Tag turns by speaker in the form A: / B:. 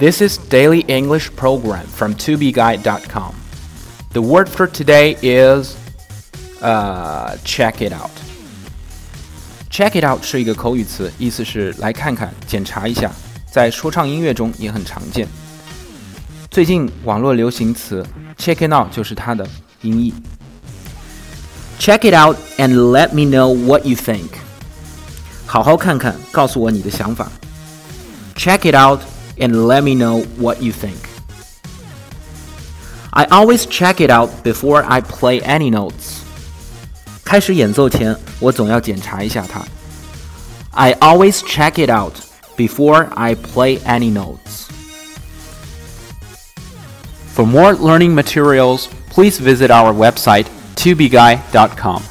A: This is daily English program from tobeguide.com. The word for today is uh, check it out. Check it out 是一个口语词，意思是来看看、检查一下，在说唱音乐中也很常见。最近网络流行词 check it out 就是它的音译。Check it out and let me know what you think. 好好看看，告诉我你的想法。Check it out and let me know what you think. I always check it out before I play any notes. 开始演奏前，我总要检查一下它。I always check it out before I play any notes. For more learning materials, please visit our website tubeguy.com.